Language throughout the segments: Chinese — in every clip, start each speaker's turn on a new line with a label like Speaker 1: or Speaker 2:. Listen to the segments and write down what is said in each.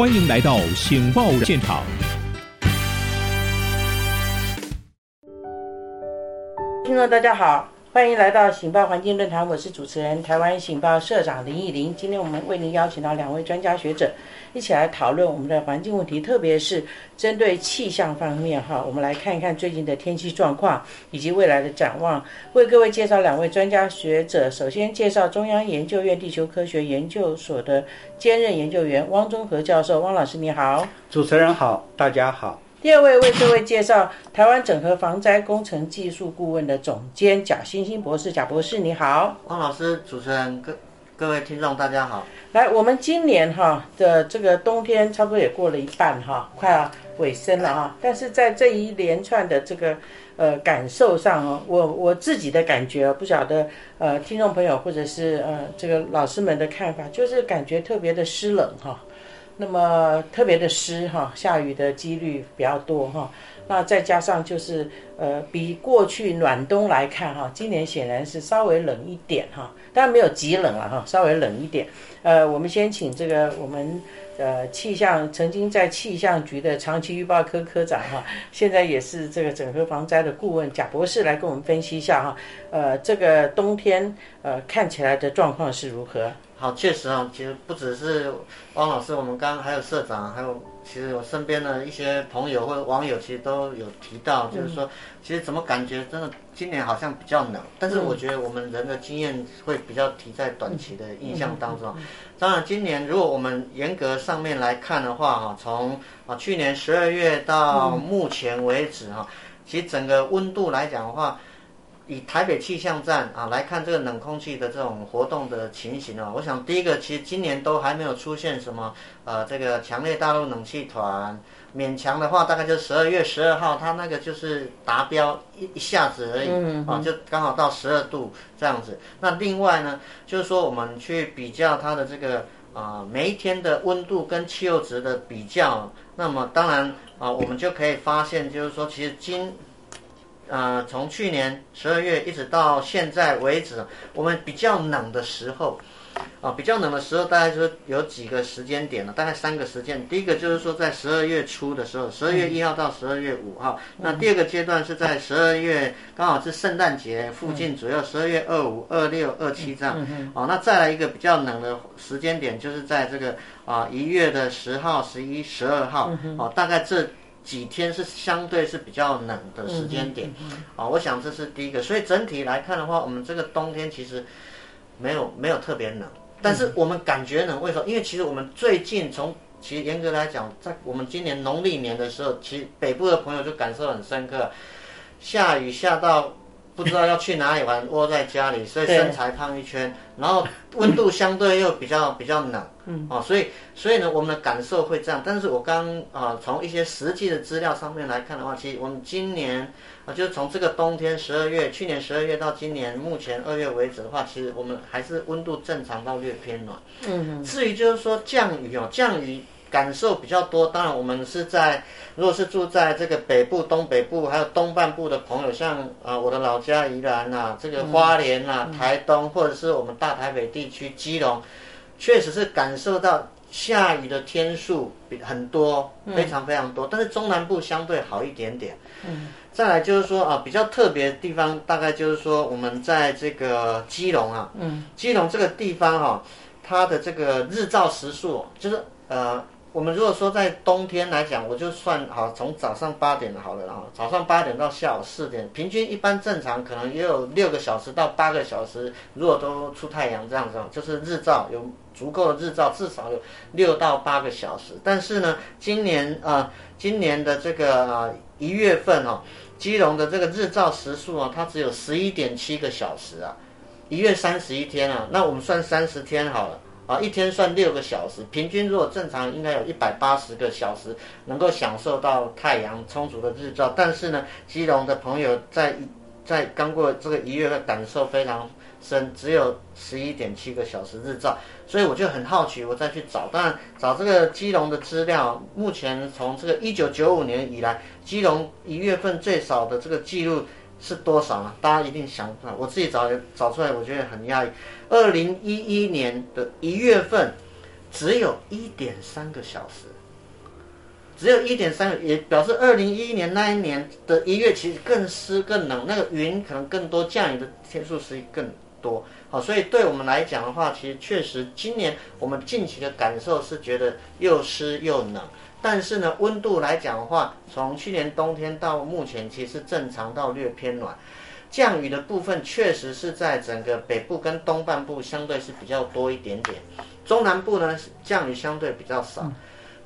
Speaker 1: 欢迎来到《醒报》现场。
Speaker 2: 听众大家好，欢迎来到《醒报环境论坛》，我是主持人台湾醒报社长林义玲。今天我们为您邀请到两位专家学者，一起来讨论我们的环境问题，特别是针对气象方面哈，我们来看一看最近的天气状况以及未来的展望。为各位介绍两位专家学者，首先介绍中央研究院地球科学研究所的兼任研究员汪中和教授，汪老师你好。
Speaker 3: 主持人好，大家好。
Speaker 2: 第二位为各位介绍台湾整合防灾工程技术顾问的总监贾欣欣博士，贾博士你好，
Speaker 4: 汪老师，主持人各各位听众大家好。
Speaker 2: 来，我们今年哈的这个冬天差不多也过了一半哈，快要尾声了哈。但是在这一连串的这个呃感受上哦，我我自己的感觉不晓得呃听众朋友或者是呃这个老师们的看法，就是感觉特别的湿冷哈。那么特别的湿哈，下雨的几率比较多哈。那再加上就是呃，比过去暖冬来看哈，今年显然是稍微冷一点哈，当然没有极冷了哈，稍微冷一点。呃，我们先请这个我们呃气象曾经在气象局的长期预报科科长哈，现在也是这个整合防灾的顾问贾博士来跟我们分析一下哈。呃，这个冬天呃看起来的状况是如何？
Speaker 4: 好，确实啊，其实不只是汪老师，我们刚刚还有社长，还有其实我身边的一些朋友或者网友，其实都有提到，就是说，其实怎么感觉真的今年好像比较冷，但是我觉得我们人的经验会比较提在短期的印象当中。当然，今年如果我们严格上面来看的话，哈，从啊去年十二月到目前为止，哈，其实整个温度来讲的话。以台北气象站啊来看这个冷空气的这种活动的情形啊，我想第一个其实今年都还没有出现什么呃这个强烈大陆冷气团，勉强的话大概就十二月十二号，它那个就是达标一一下子而已啊，就刚好到十二度这样子。那另外呢，就是说我们去比较它的这个啊每一天的温度跟气候值的比较，那么当然啊我们就可以发现，就是说其实今呃，从去年十二月一直到现在为止，我们比较冷的时候，啊，比较冷的时候，大概就有几个时间点了，大概三个时间。第一个就是说在十二月初的时候，十二月一号到十二月五号。那第二个阶段是在十二月，刚好是圣诞节附近左右，十二月二五、二六、二七这样。哦，那再来一个比较冷的时间点，就是在这个啊一月的十号、十一、十二号。哦，大概这。几天是相对是比较冷的时间点，啊，我想这是第一个。所以整体来看的话，我们这个冬天其实没有没有特别冷，但是我们感觉冷，为什么？因为其实我们最近从其实严格来讲，在我们今年农历年的时候，其实北部的朋友就感受很深刻，下雨下到。不知道要去哪里玩，窝在家里，所以身材胖一圈，然后温度相对又比较比较冷，嗯，哦，所以所以呢，我们的感受会这样。但是我刚啊，从一些实际的资料上面来看的话，其实我们今年啊，就是从这个冬天十二月，去年十二月到今年目前二月为止的话，其实我们还是温度正常到略偏暖，嗯，至于就是说降雨哦，降雨。感受比较多，当然我们是在，如果是住在这个北部、东北部还有东半部的朋友，像啊我的老家宜兰啊，这个花莲呐、台东或者是我们大台北地区基隆，确实是感受到下雨的天数比很多，非常非常多。但是中南部相对好一点点。嗯。再来就是说啊，比较特别的地方，大概就是说我们在这个基隆啊，嗯，基隆这个地方哈，它的这个日照时数就是呃。我们如果说在冬天来讲，我就算好从早上八点好了啊，早上八点到下午四点，平均一般正常可能也有六个小时到八个小时，如果都出太阳这样子，就是日照有足够的日照，至少有六到八个小时。但是呢，今年啊，今年的这个一月份哦，基隆的这个日照时数啊，它只有十一点七个小时啊，一月三十一天啊，那我们算三十天好了。啊，一天算六个小时，平均如果正常应该有一百八十个小时能够享受到太阳充足的日照。但是呢，基隆的朋友在在刚过这个一月的感受非常深，只有十一点七个小时日照。所以我就很好奇，我再去找，当然找这个基隆的资料。目前从这个一九九五年以来，基隆一月份最少的这个记录。是多少呢？大家一定想不到。我自己找找出来，我觉得很压抑。二零一一年的一月份，只有一点三个小时，只有一点三个，也表示二零一一年那一年的一月其实更湿更冷，那个云可能更多，降雨的天数是更多。好，所以对我们来讲的话，其实确实今年我们近期的感受是觉得又湿又冷。但是呢，温度来讲的话，从去年冬天到目前，其实正常到略偏暖。降雨的部分确实是在整个北部跟东半部相对是比较多一点点，中南部呢降雨相对比较少。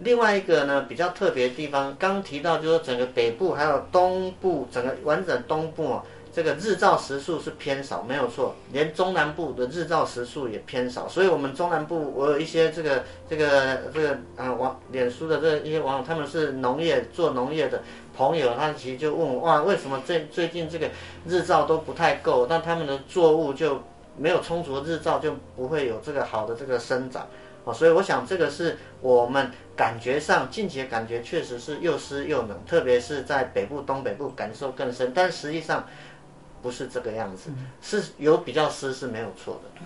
Speaker 4: 另外一个呢比较特别的地方，刚提到就是整个北部还有东部，整个完整东部。这个日照时数是偏少，没有错，连中南部的日照时数也偏少，所以，我们中南部我有一些这个这个这个啊网脸书的这一些网友，他们是农业做农业的朋友，他其实就问我哇，为什么最最近这个日照都不太够，那他们的作物就没有充足的日照，就不会有这个好的这个生长啊，所以我想这个是我们感觉上近期的感觉确实是又湿又冷，特别是在北部东北部感受更深，但实际上。不是这个样子，是有比较湿是没有错的。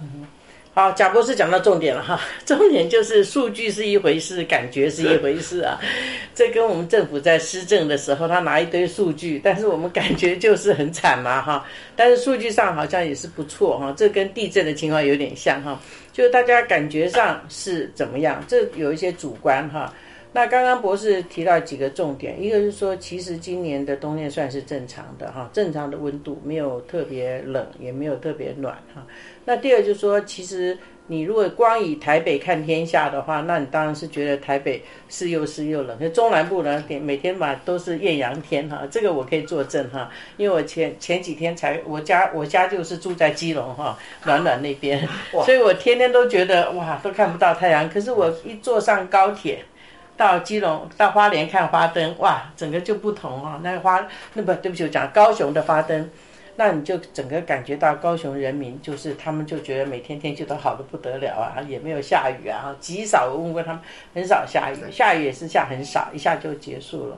Speaker 2: 好，贾博士讲到重点了哈，重点就是数据是一回事，感觉是一回事啊。这跟我们政府在施政的时候，他拿一堆数据，但是我们感觉就是很惨嘛哈。但是数据上好像也是不错哈，这跟地震的情况有点像哈，就是大家感觉上是怎么样，这有一些主观哈。那刚刚博士提到几个重点，一个是说，其实今年的冬天算是正常的哈，正常的温度没有特别冷，也没有特别暖哈。那第二就是说，其实你如果光以台北看天下的话，那你当然是觉得台北是又湿又冷。那中南部呢，每天嘛都是艳阳天哈，这个我可以作证哈，因为我前前几天才我家我家就是住在基隆哈，暖暖那边，所以我天天都觉得哇都看不到太阳，可是我一坐上高铁。到基隆、到花莲看花灯，哇，整个就不同哦。那花，那不对不起，我讲高雄的花灯，那你就整个感觉到高雄人民就是他们就觉得每天天气都好的不得了啊，也没有下雨啊，极少。我问过他们，很少下雨，下雨也是下很少，一下就结束了。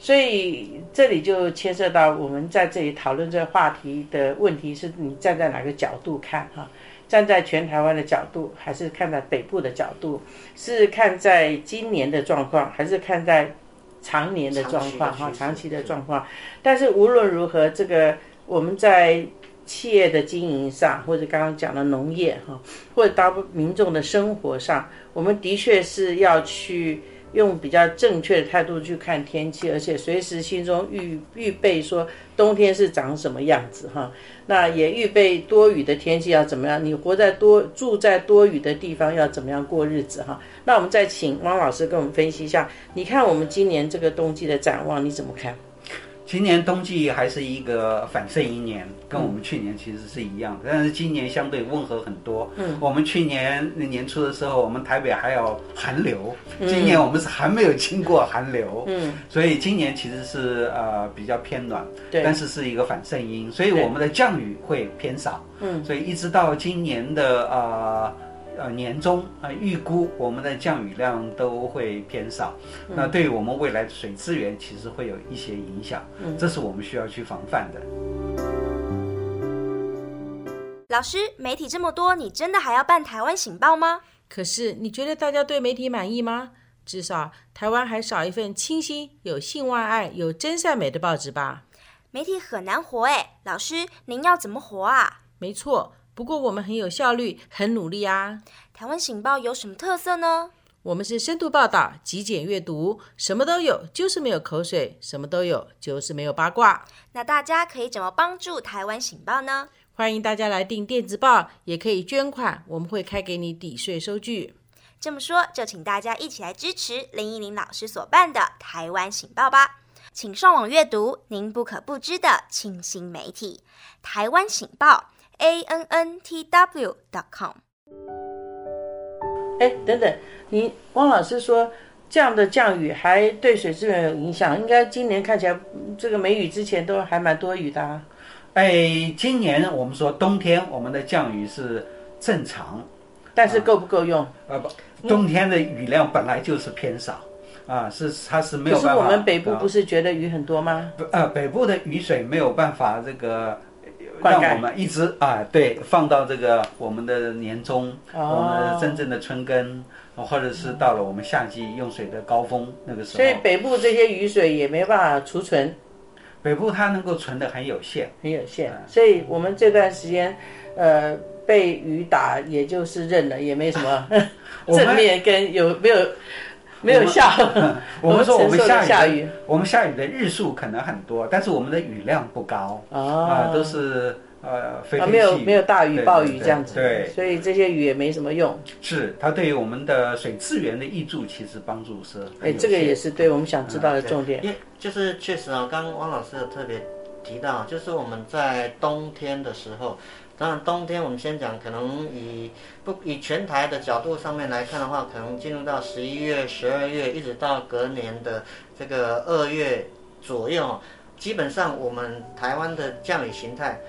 Speaker 2: 所以这里就牵涉到我们在这里讨论这个话题的问题，是你站在哪个角度看哈？站在全台湾的角度，还是看在北部的角度？是看在今年的状况，还是看在常年的状况？哈，长期的状况。但是无论如何，这个我们在企业的经营上，或者刚刚讲的农业哈，或者到民众的生活上，我们的确是要去。用比较正确的态度去看天气，而且随时心中预预备说冬天是长什么样子哈。那也预备多雨的天气要怎么样？你活在多住在多雨的地方要怎么样过日子哈？那我们再请汪老师跟我们分析一下，你看我们今年这个冬季的展望你怎么看？
Speaker 3: 今年冬季还是一个反盛一年，跟我们去年其实是一样的，但是今年相对温和很多。嗯，我们去年年初的时候，我们台北还有寒流，今年我们是还没有经过寒流。嗯，所以今年其实是呃比较偏暖，对，但是是一个反盛阴，所以我们的降雨会偏少。嗯，所以一直到今年的呃。呃，年终啊，预估我们的降雨量都会偏少，那对于我们未来的水资源其实会有一些影响，嗯这是我们需要去防范的。
Speaker 5: 老师，媒体这么多，你真的还要办台湾醒报吗？
Speaker 2: 可是你觉得大家对媒体满意吗？至少台湾还少一份清新、有性外爱、有真善美的报纸吧？
Speaker 5: 媒体很难活哎，老师，您要怎么活啊？
Speaker 2: 没错。不过我们很有效率，很努力啊！
Speaker 5: 台湾醒报有什么特色呢？
Speaker 2: 我们是深度报道、极简阅读，什么都有，就是没有口水；什么都有，就是没有八卦。
Speaker 5: 那大家可以怎么帮助台湾醒报呢？
Speaker 2: 欢迎大家来订电子报，也可以捐款，我们会开给你抵税收据。
Speaker 5: 这么说，就请大家一起来支持林依林老师所办的台湾醒报吧！请上网阅读您不可不知的清新媒体——台湾醒报。A n n t w dot com。
Speaker 2: 哎，等等，你汪老师说这样的降雨还对水资源有影响？应该今年看起来这个梅雨之前都还蛮多雨的啊。
Speaker 3: 哎，今年我们说冬天我们的降雨是正常，
Speaker 2: 但是够不够用？
Speaker 3: 啊不，冬天的雨量本来就是偏少啊，是它是没有办法。
Speaker 2: 可是我们北部不是觉得雨很多吗？
Speaker 3: 不，呃，北部的雨水没有办法这个。让我们一直啊，对，放到这个我们的年终，
Speaker 2: 哦。
Speaker 3: 我们的真正的春耕，或者是到了我们夏季用水的高峰那个时候。
Speaker 2: 所以，北部这些雨水也没办法储存，
Speaker 3: 北部它能够存的很有限。
Speaker 2: 很有限。所以我们这段时间，呃，被雨打也就是认了，也没什么 正面跟有没有没有下。
Speaker 3: 我们说我们下雨的
Speaker 2: 下雨。
Speaker 3: 我们下雨的日数可能很多，但是我们的雨量不高。啊、
Speaker 2: 啊
Speaker 3: 都是呃非
Speaker 2: 啊，没有没有大雨、暴雨这样子，
Speaker 3: 对，
Speaker 2: 所以这些雨也没什么用。
Speaker 3: 是它对于我们的水资源的益助其实帮助是很
Speaker 2: 哎，这个也是对我们想知道的重点。
Speaker 4: 因为就是确实啊，刚刚汪老师有特别提到，就是我们在冬天的时候，当然冬天我们先讲，可能以不以全台的角度上面来看的话，可能进入到十一月、十二月，一直到隔年的这个二月左右，基本上我们台湾的降雨形态。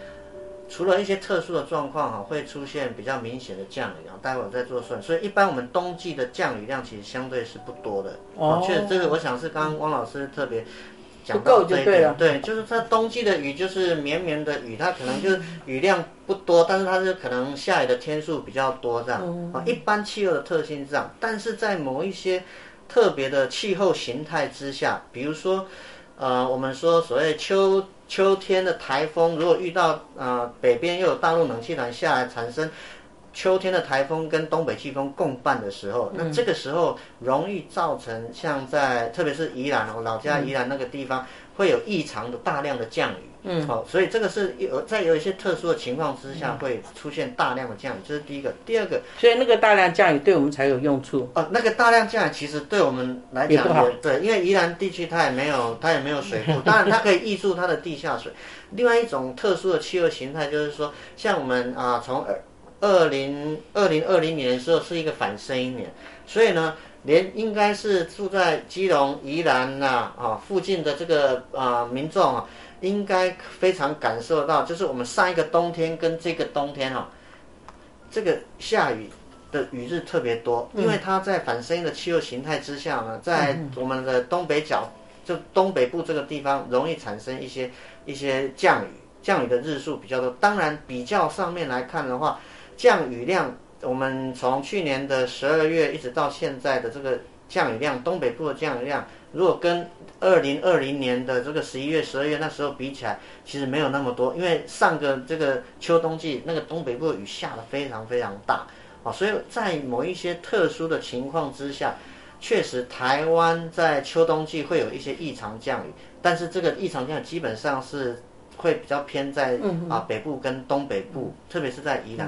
Speaker 4: 除了一些特殊的状况哈，会出现比较明显的降雨，啊待会儿再做算。所以一般我们冬季的降雨量其实相对是不多的。
Speaker 2: 哦
Speaker 4: 确实这个我想是刚刚汪老师特别讲
Speaker 2: 不够
Speaker 4: 到这一点
Speaker 2: 就对了
Speaker 4: 对，就是它冬季的雨就是绵绵的雨，它可能就是雨量不多，但是它是可能下雨的天数比较多这样。
Speaker 2: 嗯
Speaker 4: 啊，一般气候的特性是这样，但是在某一些特别的气候形态之下，比如说，呃，我们说所谓秋秋天的台风，如果遇到呃北边又有大陆冷气团下来，产生秋天的台风跟东北季风共伴的时候，那这个时候容易造成像在特别是宜兰哦老家宜兰那个地方、会有异常的大量的降雨。嗯，好、所以这个是有在有一些特殊的情况之下会出现大量的降雨，这是第一个。第二个，
Speaker 2: 所以那个大量降雨对我们才有用处。
Speaker 4: 哦，那个大量降雨其实对我们来讲
Speaker 2: 也
Speaker 4: 也对，因为宜兰地区它也没有它也没有水库，当然它可以溢出它的地下水。另外一种特殊的气候形态就是说，像我们啊、从二二零二零二零年的时候是一个反声音年，所以呢，连应该是住在基隆、宜兰呐啊附近的这个啊、民众啊，应该非常感受到，就是我们上一个冬天跟这个冬天哈、这个下雨的雨日特别多，因为它在反声音的气候形态之下呢，在我们的东北角，就东北部这个地方容易产生一些一些降雨，降雨的日数比较多。当然，比较上面来看的话，降雨量，我们从去年的十二月一直到现在的这个降雨量，东北部的降雨量，如果跟二零二零年的这个十一月、十二月那时候比起来，其实没有那么多，因为上个这个秋冬季那个东北部的雨下的非常非常大，啊，所以在某一些特殊的情况之下，确实台湾在秋冬季会有一些异常降雨，但是这个异常降雨基本上是会比较偏在啊北部跟东北部，特别是在宜兰。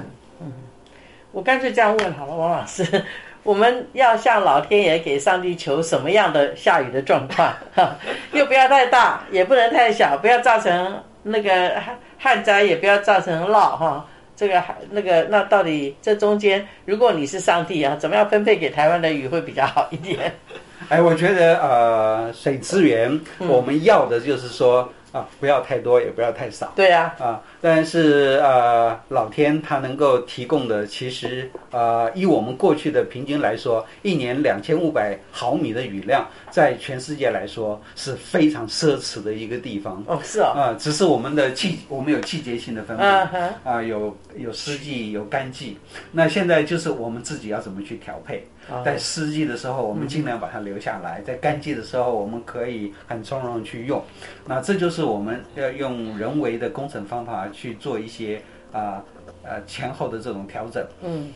Speaker 2: 我干脆这样问好了，王老师，我们要向老天爷给上帝求什么样的下雨的状况？哈，又不要太大，也不能太小，不要造成那个旱旱灾，也不要造成涝哈。这个还那个，那到底这中间，如果你是上帝啊，怎么样分配给台湾的雨会比较好一点？
Speaker 3: 哎，我觉得呃，水资源我们要的就是说啊，不要太多，也不要太少。
Speaker 2: 对啊，
Speaker 3: 啊，但是呃，老天他能够提供的，其实呃，以我们过去的平均来说，一年两千五百毫米的雨量，在全世界来说是非常奢侈的一个地方。
Speaker 2: 哦，是哦，
Speaker 3: 啊，只是我们的季，我们有季节性的分配
Speaker 2: 嗯哼
Speaker 3: 啊，有有湿季，有干季。那现在就是我们自己要怎么去调配。
Speaker 2: 哦
Speaker 3: 在湿季的时候，我们尽量把它留下来；在干季的时候，我们可以很从容地去用。那这就是我们要用人为的工程方法去做一些啊呃前后的这种调整。
Speaker 2: 嗯，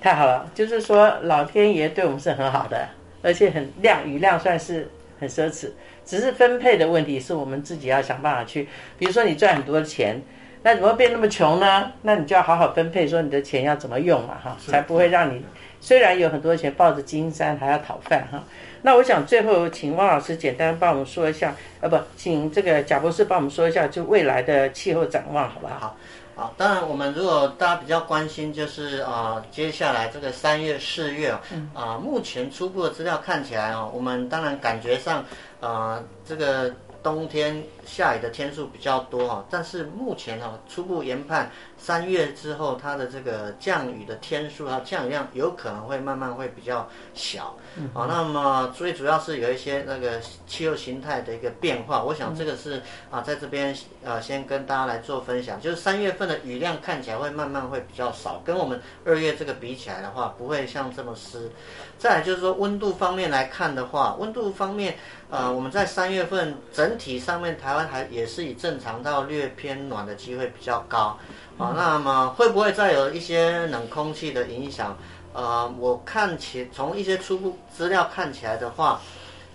Speaker 2: 太好了，就是说老天爷对我们是很好的，而且很量雨量算是很奢侈，只是分配的问题是我们自己要想办法去。比如说你赚很多钱，那怎么变那么穷呢？那你就要好好分配，说你的钱要怎么用嘛，哈，才不会让你虽然有很多钱抱着金山还要讨饭哈。那我想最后请汪老师简单帮我们说一下，呃，不，请这个贾博士帮我们说一下，就未来的气候展望，好不好？
Speaker 4: 好，当然我们如果大家比较关心，就是啊、接下来这个三月、四月啊、啊，目前初步的资料看起来哦，我们当然感觉上，啊，这个冬天下雨的天数比较多哈，但是目前哦初步研判，三月之后它的这个降雨的天数啊降雨量有可能会慢慢会比较小，好，那么最主要是有一些那个气候形态的一个变化，我想这个是啊在这边呃先跟大家来做分享，就是三月份的雨量看起来会慢慢会比较少，跟我们二月这个比起来的话，不会像这么湿。再来就是说温度方面来看的话，温度方面。呃，我们在三月份整体上面，台湾还也是以正常到略偏暖的机会比较高，啊，那么会不会再有一些冷空气的影响？呃，我看起从一些初步资料看起来的话，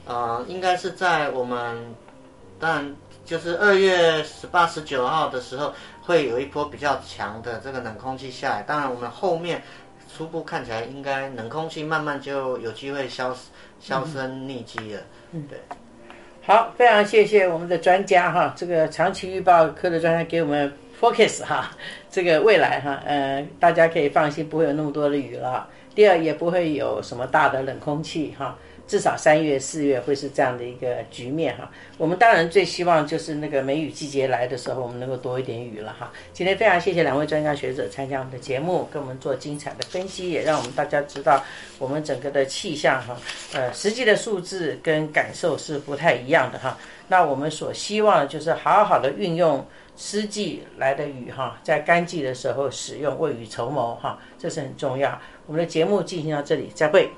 Speaker 4: 呃，应该是在我们，但就是二月十八、十九号的时候，会有一波比较强的这个冷空气下来。当然，我们后面初步看起来，应该冷空气慢慢就有机会消销声匿迹了。嗯，对，
Speaker 2: 好，非常谢谢我们的专家哈，这个长期预报科的专家给我们 focus 哈，这个未来哈，呃，大家可以放心，不会有那么多的雨了。第二，也不会有什么大的冷空气哈。至少三月、四月会是这样的一个局面哈。我们当然最希望就是那个梅雨季节来的时候，我们能够多一点雨了哈。今天非常谢谢两位专家学者参加我们的节目，跟我们做精彩的分析，也让我们大家知道我们整个的气象哈，呃，实际的数字跟感受是不太一样的哈。那我们所希望的就是好好的运用湿季来的雨哈，在干季的时候使用，未雨绸缪哈，这是很重要。我们的节目进行到这里，再会。